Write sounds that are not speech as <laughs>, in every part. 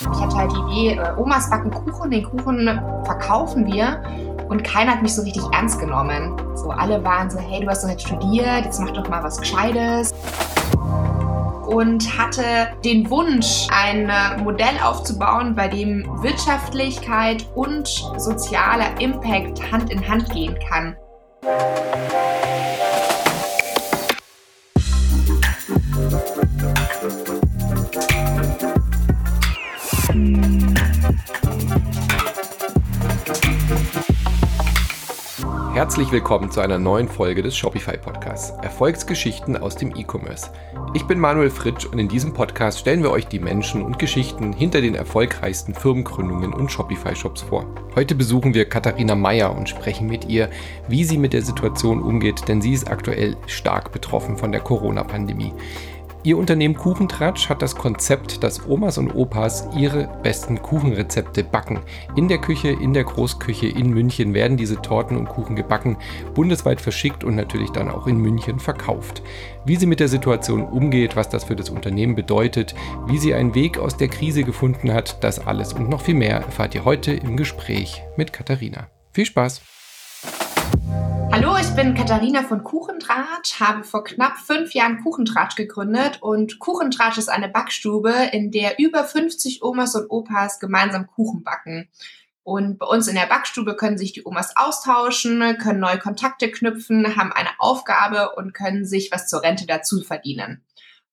Ich hatte halt die Idee, äh, Omas backen Kuchen, den Kuchen verkaufen wir. Und keiner hat mich so richtig ernst genommen. So alle waren so, hey, du hast doch jetzt studiert, jetzt mach doch mal was Gescheites. Und hatte den Wunsch, ein äh, Modell aufzubauen, bei dem Wirtschaftlichkeit und sozialer Impact Hand in Hand gehen kann. Herzlich willkommen zu einer neuen Folge des Shopify Podcasts Erfolgsgeschichten aus dem E-Commerce. Ich bin Manuel Fritsch und in diesem Podcast stellen wir euch die Menschen und Geschichten hinter den erfolgreichsten Firmengründungen und Shopify Shops vor. Heute besuchen wir Katharina Meyer und sprechen mit ihr, wie sie mit der Situation umgeht, denn sie ist aktuell stark betroffen von der Corona-Pandemie. Ihr Unternehmen Kuchentratsch hat das Konzept, dass Omas und Opas ihre besten Kuchenrezepte backen. In der Küche, in der Großküche in München werden diese Torten und Kuchen gebacken, bundesweit verschickt und natürlich dann auch in München verkauft. Wie sie mit der Situation umgeht, was das für das Unternehmen bedeutet, wie sie einen Weg aus der Krise gefunden hat, das alles und noch viel mehr erfahrt ihr heute im Gespräch mit Katharina. Viel Spaß! Hallo, ich bin Katharina von Kuchentratsch, habe vor knapp fünf Jahren Kuchentratsch gegründet und Kuchentratsch ist eine Backstube, in der über 50 Omas und Opas gemeinsam Kuchen backen. Und bei uns in der Backstube können sich die Omas austauschen, können neue Kontakte knüpfen, haben eine Aufgabe und können sich was zur Rente dazu verdienen.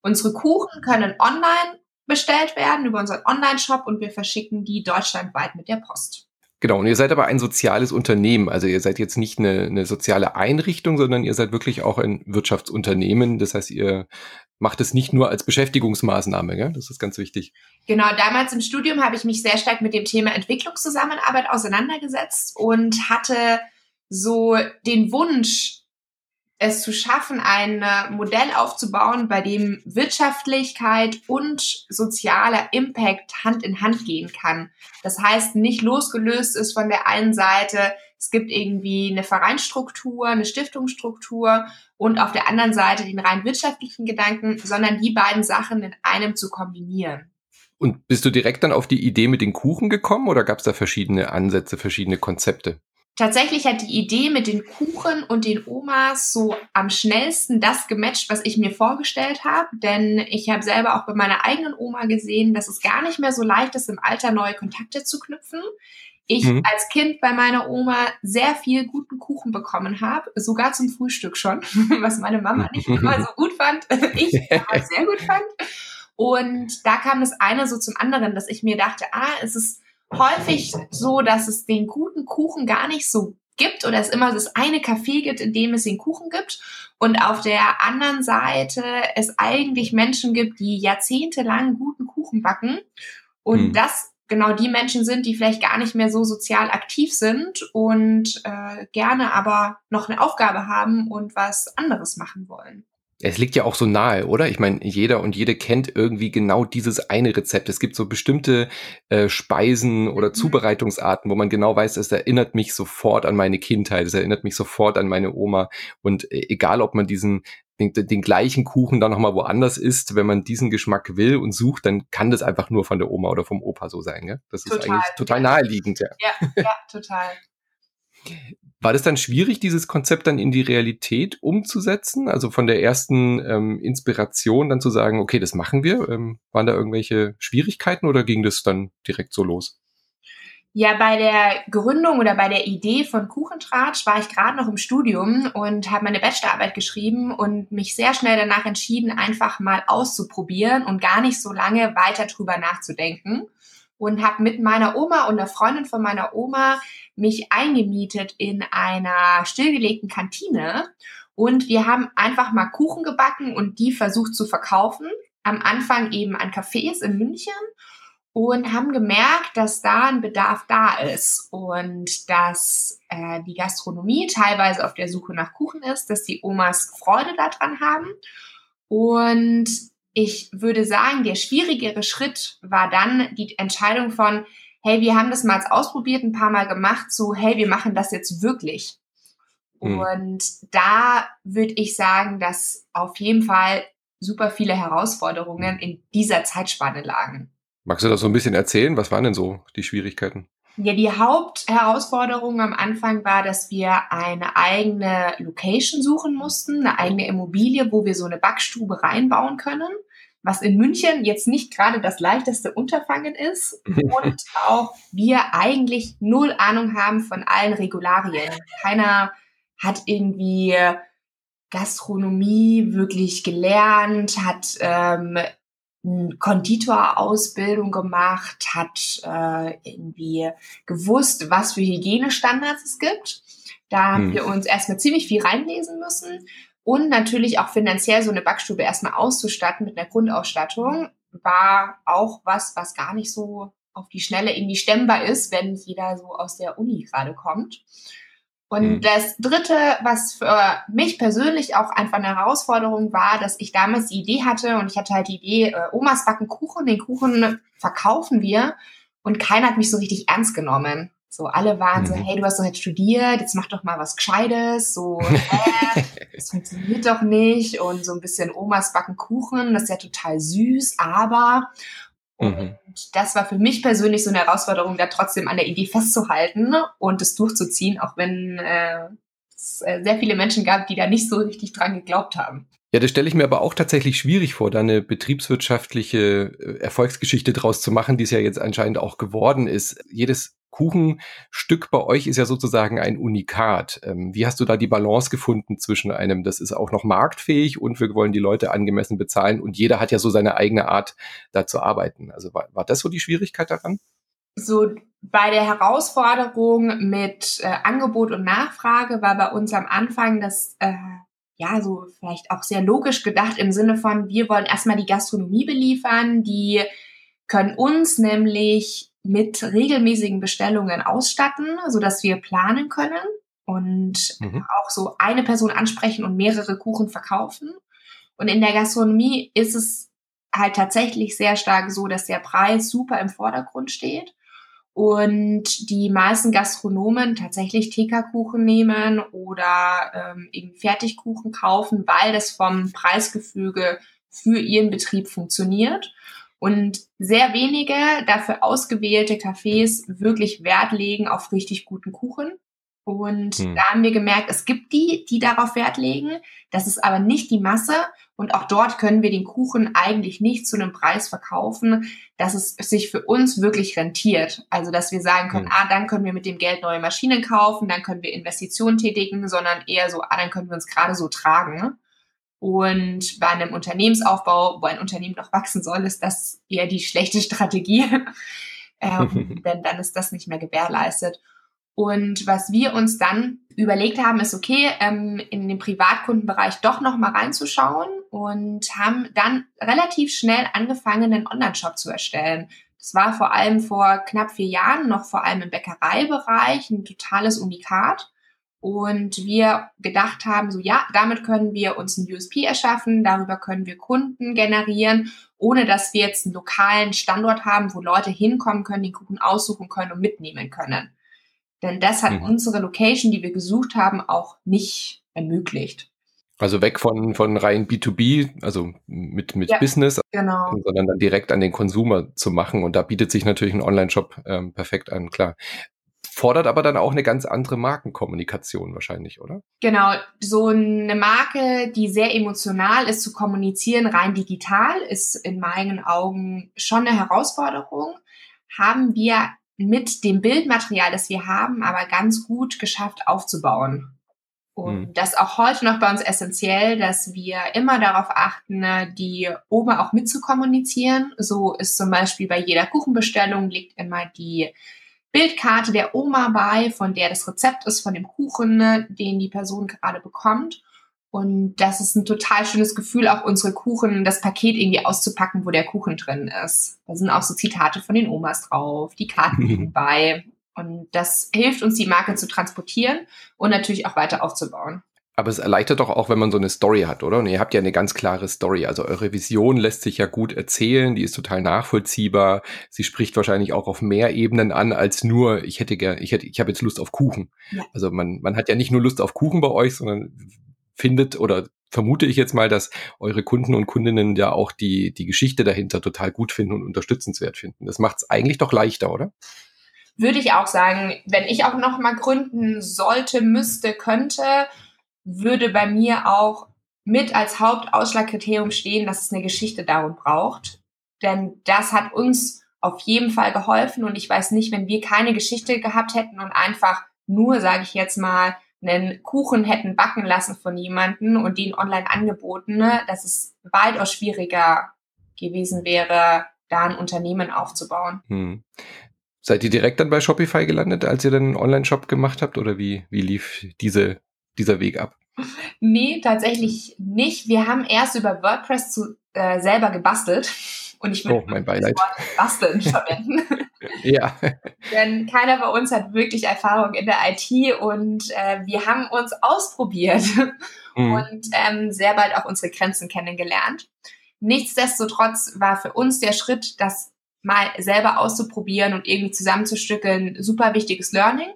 Unsere Kuchen können online bestellt werden über unseren Online-Shop und wir verschicken die deutschlandweit mit der Post. Genau, und ihr seid aber ein soziales Unternehmen. Also ihr seid jetzt nicht eine, eine soziale Einrichtung, sondern ihr seid wirklich auch ein Wirtschaftsunternehmen. Das heißt, ihr macht es nicht nur als Beschäftigungsmaßnahme. Gell? Das ist ganz wichtig. Genau, damals im Studium habe ich mich sehr stark mit dem Thema Entwicklungszusammenarbeit auseinandergesetzt und hatte so den Wunsch, es zu schaffen, ein äh, Modell aufzubauen, bei dem Wirtschaftlichkeit und sozialer Impact Hand in Hand gehen kann. Das heißt, nicht losgelöst ist von der einen Seite, es gibt irgendwie eine Vereinsstruktur, eine Stiftungsstruktur und auf der anderen Seite den rein wirtschaftlichen Gedanken, sondern die beiden Sachen in einem zu kombinieren. Und bist du direkt dann auf die Idee mit den Kuchen gekommen oder gab es da verschiedene Ansätze, verschiedene Konzepte? Tatsächlich hat die Idee mit den Kuchen und den Omas so am schnellsten das gematcht, was ich mir vorgestellt habe. Denn ich habe selber auch bei meiner eigenen Oma gesehen, dass es gar nicht mehr so leicht ist, im Alter neue Kontakte zu knüpfen. Ich mhm. als Kind bei meiner Oma sehr viel guten Kuchen bekommen habe, sogar zum Frühstück schon, <laughs> was meine Mama <laughs> nicht immer so gut fand, <laughs> ich aber sehr gut fand. Und da kam das eine so zum anderen, dass ich mir dachte, ah, es ist häufig so, dass es den guten Kuchen gar nicht so gibt oder es immer das eine Café gibt, in dem es den Kuchen gibt und auf der anderen Seite es eigentlich Menschen gibt, die jahrzehntelang guten Kuchen backen und hm. das genau die Menschen sind, die vielleicht gar nicht mehr so sozial aktiv sind und äh, gerne aber noch eine Aufgabe haben und was anderes machen wollen. Es liegt ja auch so nahe, oder? Ich meine, jeder und jede kennt irgendwie genau dieses eine Rezept. Es gibt so bestimmte äh, Speisen oder mhm. Zubereitungsarten, wo man genau weiß, es erinnert mich sofort an meine Kindheit, es erinnert mich sofort an meine Oma. Und äh, egal, ob man diesen den, den gleichen Kuchen dann nochmal woanders isst, wenn man diesen Geschmack will und sucht, dann kann das einfach nur von der Oma oder vom Opa so sein. Gell? Das total. ist eigentlich total naheliegend. Ja, ja, ja total. <laughs> War das dann schwierig, dieses Konzept dann in die Realität umzusetzen? Also von der ersten ähm, Inspiration dann zu sagen, okay, das machen wir. Ähm, waren da irgendwelche Schwierigkeiten oder ging das dann direkt so los? Ja, bei der Gründung oder bei der Idee von Kuchentratsch war ich gerade noch im Studium und habe meine Bachelorarbeit geschrieben und mich sehr schnell danach entschieden, einfach mal auszuprobieren und gar nicht so lange weiter drüber nachzudenken und habe mit meiner Oma und einer Freundin von meiner Oma mich eingemietet in einer stillgelegten Kantine und wir haben einfach mal Kuchen gebacken und die versucht zu verkaufen. Am Anfang eben an Cafés in München und haben gemerkt, dass da ein Bedarf da ist und dass äh, die Gastronomie teilweise auf der Suche nach Kuchen ist, dass die Omas Freude daran haben und ich würde sagen, der schwierigere Schritt war dann die Entscheidung von, hey, wir haben das mal ausprobiert, ein paar Mal gemacht, so, hey, wir machen das jetzt wirklich. Mhm. Und da würde ich sagen, dass auf jeden Fall super viele Herausforderungen in dieser Zeitspanne lagen. Magst du das so ein bisschen erzählen? Was waren denn so die Schwierigkeiten? Ja, die Hauptherausforderung am Anfang war, dass wir eine eigene Location suchen mussten, eine eigene Immobilie, wo wir so eine Backstube reinbauen können, was in München jetzt nicht gerade das leichteste Unterfangen ist <laughs> und auch wir eigentlich null Ahnung haben von allen Regularien. Keiner hat irgendwie Gastronomie wirklich gelernt, hat ähm, Konditorausbildung gemacht, hat äh, irgendwie gewusst, was für Hygienestandards es gibt. Da haben hm. wir uns erstmal ziemlich viel reinlesen müssen und natürlich auch finanziell so eine Backstube erstmal auszustatten mit einer Grundausstattung war auch was, was gar nicht so auf die Schnelle irgendwie stemmbar ist, wenn jeder so aus der Uni gerade kommt. Und mhm. das Dritte, was für mich persönlich auch einfach eine Herausforderung war, dass ich damals die Idee hatte und ich hatte halt die Idee, äh, Omas backen Kuchen, den Kuchen verkaufen wir und keiner hat mich so richtig ernst genommen. So, alle waren mhm. so, hey, du hast doch jetzt studiert, jetzt mach doch mal was Gescheites, so, <laughs> äh, das funktioniert doch nicht und so ein bisschen Omas backen Kuchen, das ist ja total süß, aber Mhm. Und das war für mich persönlich so eine Herausforderung, da trotzdem an der Idee festzuhalten und es durchzuziehen, auch wenn äh, es äh, sehr viele Menschen gab, die da nicht so richtig dran geglaubt haben. Ja, das stelle ich mir aber auch tatsächlich schwierig vor, da eine betriebswirtschaftliche äh, Erfolgsgeschichte draus zu machen, die es ja jetzt anscheinend auch geworden ist. Jedes Kuchenstück bei euch ist ja sozusagen ein Unikat. Ähm, wie hast du da die Balance gefunden zwischen einem, das ist auch noch marktfähig und wir wollen die Leute angemessen bezahlen und jeder hat ja so seine eigene Art, da zu arbeiten. Also war, war das so die Schwierigkeit daran? So bei der Herausforderung mit äh, Angebot und Nachfrage war bei uns am Anfang das äh, ja so vielleicht auch sehr logisch gedacht im Sinne von, wir wollen erstmal die Gastronomie beliefern, die können uns nämlich mit regelmäßigen Bestellungen ausstatten, so dass wir planen können und mhm. auch so eine Person ansprechen und mehrere Kuchen verkaufen. Und in der Gastronomie ist es halt tatsächlich sehr stark so, dass der Preis super im Vordergrund steht und die meisten Gastronomen tatsächlich TK-Kuchen nehmen oder ähm, eben Fertigkuchen kaufen, weil das vom Preisgefüge für ihren Betrieb funktioniert und sehr wenige dafür ausgewählte Cafés wirklich Wert legen auf richtig guten Kuchen. Und hm. da haben wir gemerkt, es gibt die, die darauf Wert legen. Das ist aber nicht die Masse. Und auch dort können wir den Kuchen eigentlich nicht zu einem Preis verkaufen, dass es sich für uns wirklich rentiert. Also, dass wir sagen können, hm. ah, dann können wir mit dem Geld neue Maschinen kaufen, dann können wir Investitionen tätigen, sondern eher so, ah, dann können wir uns gerade so tragen. Und bei einem Unternehmensaufbau, wo ein Unternehmen noch wachsen soll, ist das eher die schlechte Strategie. <laughs> ähm, <laughs> denn dann ist das nicht mehr gewährleistet. Und was wir uns dann überlegt haben, ist okay, ähm, in den Privatkundenbereich doch noch mal reinzuschauen und haben dann relativ schnell angefangen, einen Online-Shop zu erstellen. Das war vor allem vor knapp vier Jahren noch vor allem im Bäckereibereich ein totales Unikat. Und wir gedacht haben, so ja, damit können wir uns ein USP erschaffen, darüber können wir Kunden generieren, ohne dass wir jetzt einen lokalen Standort haben, wo Leute hinkommen können, den Kuchen aussuchen können und mitnehmen können. Denn das hat mhm. unsere Location, die wir gesucht haben, auch nicht ermöglicht. Also weg von, von rein B2B, also mit, mit ja, Business, genau. sondern dann direkt an den Konsumer zu machen. Und da bietet sich natürlich ein Online-Shop ähm, perfekt an, klar fordert aber dann auch eine ganz andere Markenkommunikation wahrscheinlich, oder? Genau, so eine Marke, die sehr emotional ist zu kommunizieren, rein digital, ist in meinen Augen schon eine Herausforderung. Haben wir mit dem Bildmaterial, das wir haben, aber ganz gut geschafft aufzubauen. Und mhm. das ist auch heute noch bei uns essentiell, dass wir immer darauf achten, die Oma auch mitzukommunizieren. So ist zum Beispiel bei jeder Kuchenbestellung liegt immer die Bildkarte der Oma bei, von der das Rezept ist von dem Kuchen, ne, den die Person gerade bekommt. Und das ist ein total schönes Gefühl, auch unsere Kuchen, das Paket irgendwie auszupacken, wo der Kuchen drin ist. Da sind auch so Zitate von den Omas drauf, die Karten liegen <laughs> bei. Und das hilft uns, die Marke zu transportieren und natürlich auch weiter aufzubauen. Aber es erleichtert doch auch, wenn man so eine Story hat, oder? Und ihr habt ja eine ganz klare Story. Also eure Vision lässt sich ja gut erzählen, die ist total nachvollziehbar. Sie spricht wahrscheinlich auch auf mehr Ebenen an als nur, ich hätte gern, ich hätte, ich habe jetzt Lust auf Kuchen. Ja. Also man, man hat ja nicht nur Lust auf Kuchen bei euch, sondern findet oder vermute ich jetzt mal, dass eure Kunden und Kundinnen ja auch die, die Geschichte dahinter total gut finden und unterstützenswert finden. Das macht es eigentlich doch leichter, oder? Würde ich auch sagen, wenn ich auch noch mal gründen sollte, müsste, könnte, würde bei mir auch mit als Hauptausschlagkriterium stehen, dass es eine Geschichte darum braucht. Denn das hat uns auf jeden Fall geholfen und ich weiß nicht, wenn wir keine Geschichte gehabt hätten und einfach nur, sage ich jetzt mal, einen Kuchen hätten backen lassen von jemanden und den online angeboten, ne, dass es weitaus schwieriger gewesen wäre, da ein Unternehmen aufzubauen. Hm. Seid ihr direkt dann bei Shopify gelandet, als ihr dann einen Online-Shop gemacht habt oder wie, wie lief diese, dieser Weg ab? Nee, tatsächlich nicht. Wir haben erst über WordPress zu, äh, selber gebastelt. Und ich würde oh, mein Beileid. das Wort basteln <laughs> verwenden. ja. <laughs> Denn keiner bei uns hat wirklich Erfahrung in der IT und äh, wir haben uns ausprobiert mhm. und ähm, sehr bald auch unsere Grenzen kennengelernt. Nichtsdestotrotz war für uns der Schritt, das mal selber auszuprobieren und irgendwie zusammenzustückeln, super wichtiges Learning.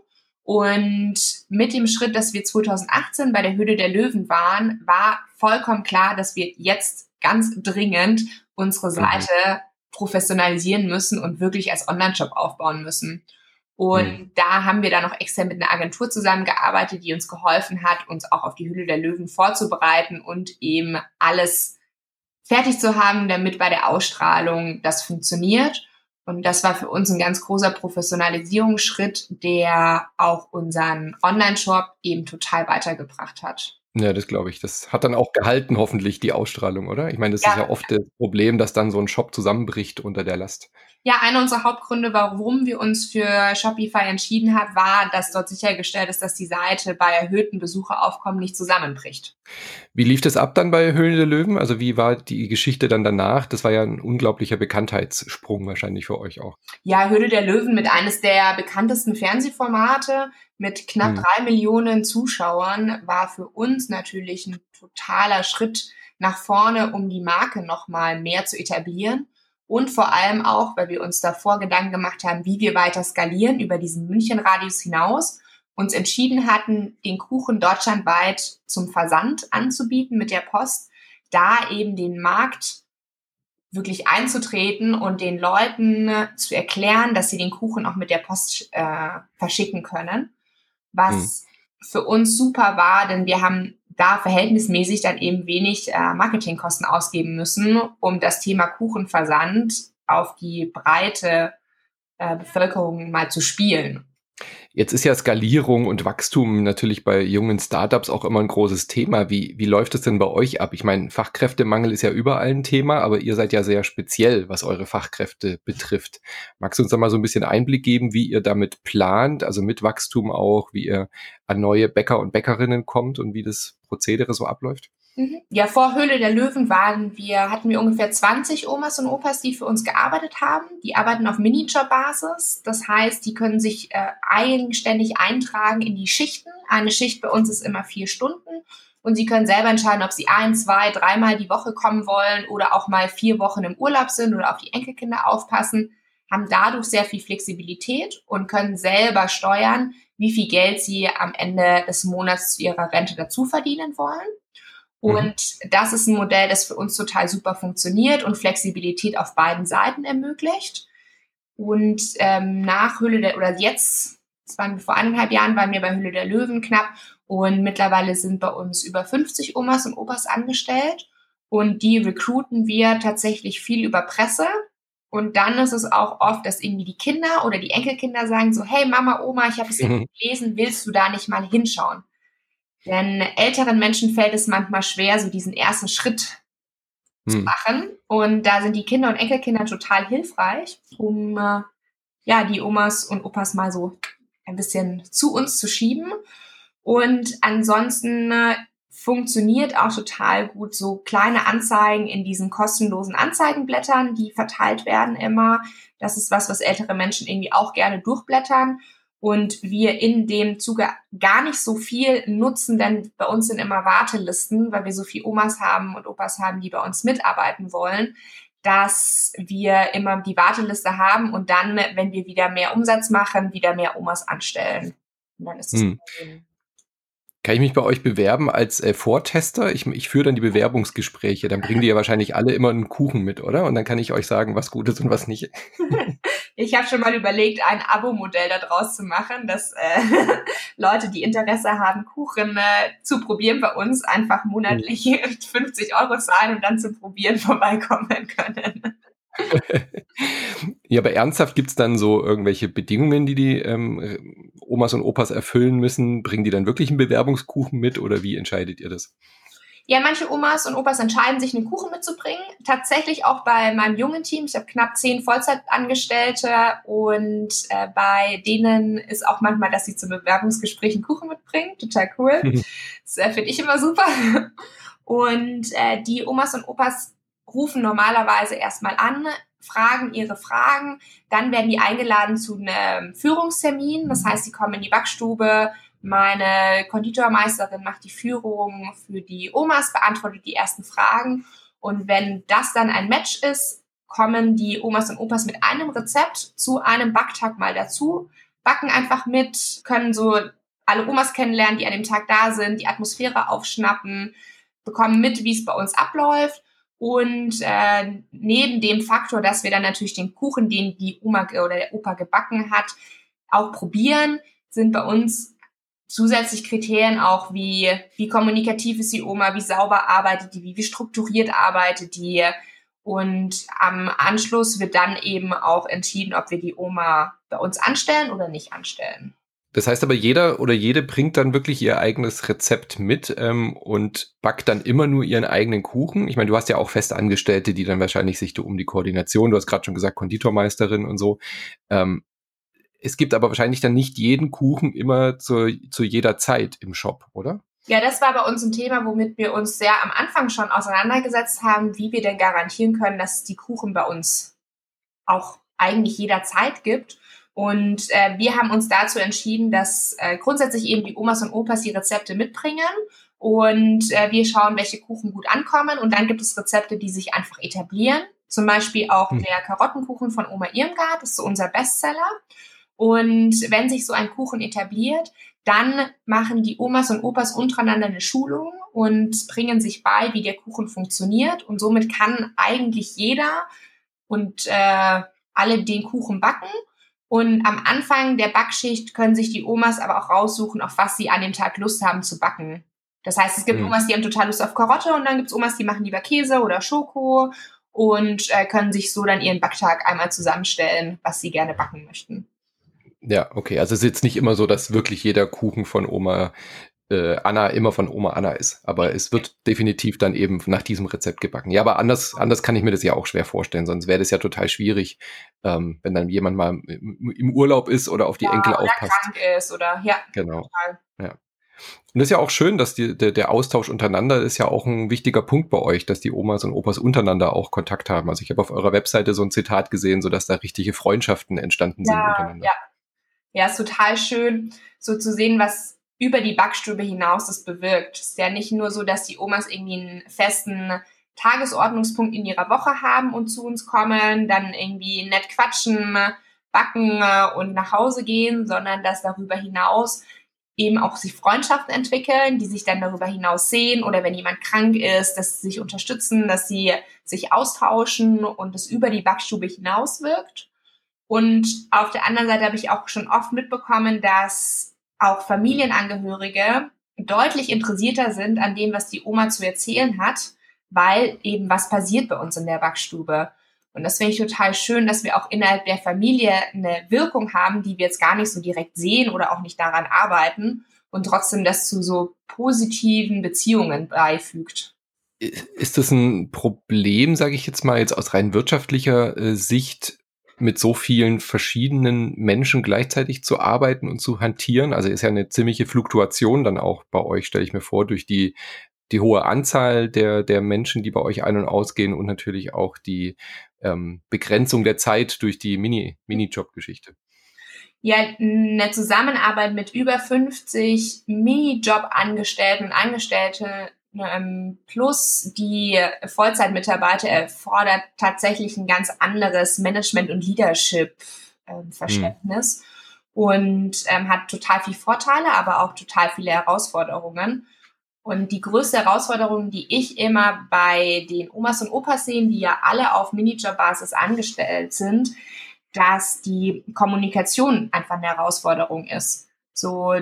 Und mit dem Schritt, dass wir 2018 bei der Höhle der Löwen waren, war vollkommen klar, dass wir jetzt ganz dringend unsere mhm. Seite mhm. professionalisieren müssen und wirklich als Online-Shop aufbauen müssen. Und mhm. da haben wir dann noch extra mit einer Agentur zusammengearbeitet, die uns geholfen hat, uns auch auf die Hülle der Löwen vorzubereiten und eben alles fertig zu haben, damit bei der Ausstrahlung das funktioniert. Und das war für uns ein ganz großer Professionalisierungsschritt, der auch unseren Online-Shop eben total weitergebracht hat. Ja, das glaube ich. Das hat dann auch gehalten, hoffentlich, die Ausstrahlung, oder? Ich meine, das ja. ist ja oft das Problem, dass dann so ein Shop zusammenbricht unter der Last. Ja, einer unserer Hauptgründe, warum wir uns für Shopify entschieden haben, war, dass dort sichergestellt ist, dass die Seite bei erhöhten Besucheraufkommen nicht zusammenbricht. Wie lief das ab dann bei Höhlen der Löwen? Also wie war die Geschichte dann danach? Das war ja ein unglaublicher Bekanntheitssprung wahrscheinlich für euch auch. Ja, Höhle der Löwen mit eines der bekanntesten Fernsehformate mit knapp hm. drei Millionen Zuschauern war für uns natürlich ein totaler Schritt nach vorne, um die Marke nochmal mehr zu etablieren und vor allem auch, weil wir uns davor Gedanken gemacht haben, wie wir weiter skalieren über diesen München-Radius hinaus, uns entschieden hatten, den Kuchen deutschlandweit zum Versand anzubieten mit der Post, da eben den Markt wirklich einzutreten und den Leuten zu erklären, dass sie den Kuchen auch mit der Post äh, verschicken können, was mhm. für uns super war, denn wir haben da verhältnismäßig dann eben wenig äh, Marketingkosten ausgeben müssen, um das Thema Kuchenversand auf die breite äh, Bevölkerung mal zu spielen. Jetzt ist ja Skalierung und Wachstum natürlich bei jungen Startups auch immer ein großes Thema. Wie, wie läuft es denn bei euch ab? Ich meine, Fachkräftemangel ist ja überall ein Thema, aber ihr seid ja sehr speziell, was eure Fachkräfte betrifft. Magst du uns da mal so ein bisschen Einblick geben, wie ihr damit plant, also mit Wachstum auch, wie ihr an neue Bäcker und Bäckerinnen kommt und wie das Prozedere so abläuft? Mhm. Ja, vor Höhle der Löwen waren wir, hatten wir ungefähr 20 Omas und Opas, die für uns gearbeitet haben. Die arbeiten auf Minijob-Basis. Das heißt, die können sich äh, eigenständig eintragen in die Schichten. Eine Schicht bei uns ist immer vier Stunden. Und sie können selber entscheiden, ob sie ein, zwei, dreimal die Woche kommen wollen oder auch mal vier Wochen im Urlaub sind oder auf die Enkelkinder aufpassen, haben dadurch sehr viel Flexibilität und können selber steuern, wie viel Geld sie am Ende des Monats zu ihrer Rente dazu verdienen wollen. Mhm. Und das ist ein Modell, das für uns total super funktioniert und Flexibilität auf beiden Seiten ermöglicht. Und ähm, nach Hülle der, oder jetzt, das waren vor eineinhalb Jahren, waren wir bei Hülle der Löwen knapp und mittlerweile sind bei uns über 50 Omas und Opas angestellt und die recruiten wir tatsächlich viel über Presse. Und dann ist es auch oft, dass irgendwie die Kinder oder die Enkelkinder sagen so, hey Mama, Oma, ich habe es mhm. gelesen, willst du da nicht mal hinschauen? Denn älteren Menschen fällt es manchmal schwer, so diesen ersten Schritt hm. zu machen. Und da sind die Kinder und Enkelkinder total hilfreich, um äh, ja die Omas und Opas mal so ein bisschen zu uns zu schieben. Und ansonsten äh, funktioniert auch total gut so kleine Anzeigen in diesen kostenlosen Anzeigenblättern, die verteilt werden immer. Das ist was, was ältere Menschen irgendwie auch gerne durchblättern und wir in dem Zuge gar nicht so viel nutzen, denn bei uns sind immer Wartelisten, weil wir so viel Omas haben und Opas haben, die bei uns mitarbeiten wollen, dass wir immer die Warteliste haben und dann, wenn wir wieder mehr Umsatz machen, wieder mehr Omas anstellen. Und dann ist es hm. Kann ich mich bei euch bewerben als äh, Vortester? Ich, ich führe dann die Bewerbungsgespräche. Dann bringen die ja wahrscheinlich alle immer einen Kuchen mit, oder? Und dann kann ich euch sagen, was gut ist und was nicht. <laughs> <laughs> ich habe schon mal überlegt, ein Abo-Modell daraus zu machen, dass äh, <laughs> Leute, die Interesse haben, Kuchen äh, zu probieren bei uns, einfach monatlich <laughs> 50 Euro zahlen und dann zum Probieren <laughs> vorbeikommen können. ja, aber ernsthaft gibt's dann so irgendwelche Bedingungen, die die ähm, Omas und Opas erfüllen müssen? Bringen die dann wirklich einen Bewerbungskuchen mit oder wie entscheidet ihr das? Ja, manche Omas und Opas entscheiden sich, einen Kuchen mitzubringen. Tatsächlich auch bei meinem jungen Team. Ich habe knapp zehn Vollzeitangestellte und äh, bei denen ist auch manchmal, dass sie zum Bewerbungsgespräch einen Kuchen mitbringen. Total cool. <laughs> das äh, finde ich immer super. Und äh, die Omas und Opas rufen normalerweise erstmal an, fragen ihre Fragen, dann werden die eingeladen zu einem Führungstermin. Das heißt, sie kommen in die Backstube, meine Konditormeisterin macht die Führung für die Omas, beantwortet die ersten Fragen. Und wenn das dann ein Match ist, kommen die Omas und Opas mit einem Rezept zu einem Backtag mal dazu, backen einfach mit, können so alle Omas kennenlernen, die an dem Tag da sind, die Atmosphäre aufschnappen, bekommen mit, wie es bei uns abläuft und äh, neben dem Faktor, dass wir dann natürlich den Kuchen, den die Oma oder der Opa gebacken hat, auch probieren, sind bei uns zusätzlich Kriterien auch wie, wie kommunikativ ist die Oma, wie sauber arbeitet die, wie, wie strukturiert arbeitet die. Und am Anschluss wird dann eben auch entschieden, ob wir die Oma bei uns anstellen oder nicht anstellen. Das heißt aber, jeder oder jede bringt dann wirklich ihr eigenes Rezept mit ähm, und backt dann immer nur ihren eigenen Kuchen. Ich meine, du hast ja auch feste Angestellte, die dann wahrscheinlich sich um die Koordination, du hast gerade schon gesagt, Konditormeisterin und so. Ähm, es gibt aber wahrscheinlich dann nicht jeden Kuchen immer zu, zu jeder Zeit im Shop, oder? Ja, das war bei uns ein Thema, womit wir uns sehr am Anfang schon auseinandergesetzt haben, wie wir denn garantieren können, dass es die Kuchen bei uns auch eigentlich jederzeit gibt. Und äh, wir haben uns dazu entschieden, dass äh, grundsätzlich eben die Omas und Opas die Rezepte mitbringen und äh, wir schauen, welche Kuchen gut ankommen. Und dann gibt es Rezepte, die sich einfach etablieren. Zum Beispiel auch hm. der Karottenkuchen von Oma Irmgard, das ist so unser Bestseller. Und wenn sich so ein Kuchen etabliert, dann machen die Omas und Opas untereinander eine Schulung und bringen sich bei, wie der Kuchen funktioniert. Und somit kann eigentlich jeder und äh, alle den Kuchen backen und am Anfang der Backschicht können sich die Omas aber auch raussuchen, auf was sie an dem Tag Lust haben zu backen. Das heißt, es gibt mhm. Omas, die haben total Lust auf Karotte und dann gibt es Omas, die machen lieber Käse oder Schoko und äh, können sich so dann ihren Backtag einmal zusammenstellen, was sie gerne backen möchten. Ja, okay. Also es ist jetzt nicht immer so, dass wirklich jeder Kuchen von Oma äh, Anna immer von Oma Anna ist. Aber es wird definitiv dann eben nach diesem Rezept gebacken. Ja, aber anders, anders kann ich mir das ja auch schwer vorstellen, sonst wäre das ja total schwierig, ähm, wenn dann jemand mal im Urlaub ist oder auf die ja, Enkel oder aufpasst. krank ist oder ja. Genau. Total. Ja. Und das ist ja auch schön, dass die, der, der Austausch untereinander ist ja auch ein wichtiger Punkt bei euch, dass die Omas und Opas untereinander auch Kontakt haben. Also ich habe auf eurer Webseite so ein Zitat gesehen, so dass da richtige Freundschaften entstanden ja, sind untereinander. Ja, ja, ist total schön, so zu sehen, was über die Backstube hinaus das bewirkt. Es ist ja nicht nur so, dass die Omas irgendwie einen festen Tagesordnungspunkt in ihrer Woche haben und zu uns kommen, dann irgendwie nett quatschen, backen und nach Hause gehen, sondern dass darüber hinaus eben auch sich Freundschaften entwickeln, die sich dann darüber hinaus sehen oder wenn jemand krank ist, dass sie sich unterstützen, dass sie sich austauschen und es über die Backstube hinaus wirkt. Und auf der anderen Seite habe ich auch schon oft mitbekommen, dass auch Familienangehörige deutlich interessierter sind an dem, was die Oma zu erzählen hat, weil eben was passiert bei uns in der Backstube. Und das finde ich total schön, dass wir auch innerhalb der Familie eine Wirkung haben, die wir jetzt gar nicht so direkt sehen oder auch nicht daran arbeiten und trotzdem das zu so positiven Beziehungen beifügt. Ist das ein Problem, sage ich jetzt mal, jetzt aus rein wirtschaftlicher äh, Sicht, mit so vielen verschiedenen Menschen gleichzeitig zu arbeiten und zu hantieren. Also ist ja eine ziemliche Fluktuation dann auch bei euch, stelle ich mir vor, durch die, die hohe Anzahl der, der Menschen, die bei euch ein- und ausgehen und natürlich auch die ähm, Begrenzung der Zeit durch die Mini, Minijob-Geschichte. Ja, eine Zusammenarbeit mit über 50 Minijob-Angestellten und Angestellte plus die Vollzeitmitarbeiter erfordert tatsächlich ein ganz anderes Management- und Leadership-Verständnis. Ähm, mhm. und ähm, hat total viel Vorteile, aber auch total viele Herausforderungen. Und die größte Herausforderung, die ich immer bei den Omas und Opas sehe, die ja alle auf Minijob-Basis angestellt sind, dass die Kommunikation einfach eine Herausforderung ist. So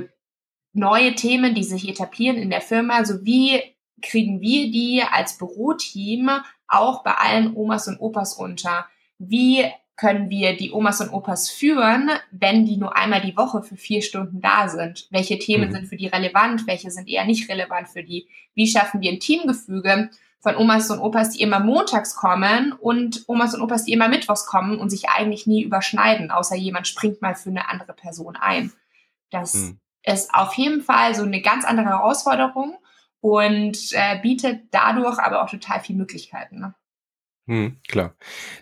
neue Themen, die sich etablieren in der Firma, so wie kriegen wir die als Büroteam auch bei allen Omas und Opas unter? Wie können wir die Omas und Opas führen, wenn die nur einmal die Woche für vier Stunden da sind? Welche Themen mhm. sind für die relevant? Welche sind eher nicht relevant für die? Wie schaffen wir ein Teamgefüge von Omas und Opas, die immer montags kommen und Omas und Opas, die immer mittwochs kommen und sich eigentlich nie überschneiden, außer jemand springt mal für eine andere Person ein. Das mhm. ist auf jeden Fall so eine ganz andere Herausforderung und äh, bietet dadurch aber auch total viele Möglichkeiten. Ne? Hm, klar.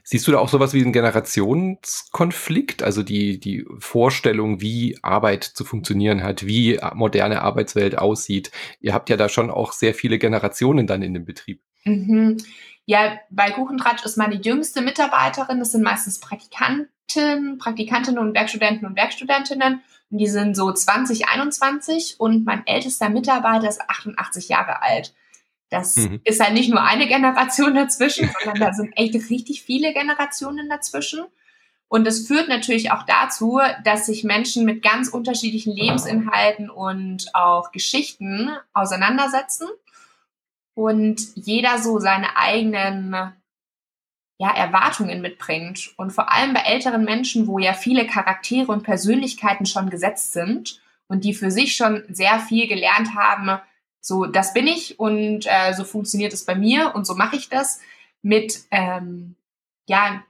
Siehst du da auch sowas wie einen Generationskonflikt, also die, die Vorstellung, wie Arbeit zu funktionieren hat, wie moderne Arbeitswelt aussieht? Ihr habt ja da schon auch sehr viele Generationen dann in dem Betrieb. Mhm. Ja, bei Kuchentratsch ist meine jüngste Mitarbeiterin. Das sind meistens Praktikanten, Praktikantinnen und Werkstudenten und Werkstudentinnen. Und die sind so 20, 21 und mein ältester Mitarbeiter ist 88 Jahre alt. Das mhm. ist halt nicht nur eine Generation dazwischen, <laughs> sondern da sind echt richtig viele Generationen dazwischen. Und es führt natürlich auch dazu, dass sich Menschen mit ganz unterschiedlichen Lebensinhalten und auch Geschichten auseinandersetzen und jeder so seine eigenen ja, Erwartungen mitbringt. Und vor allem bei älteren Menschen, wo ja viele Charaktere und Persönlichkeiten schon gesetzt sind und die für sich schon sehr viel gelernt haben, so, das bin ich und äh, so funktioniert es bei mir und so mache ich das mit ähm, ja,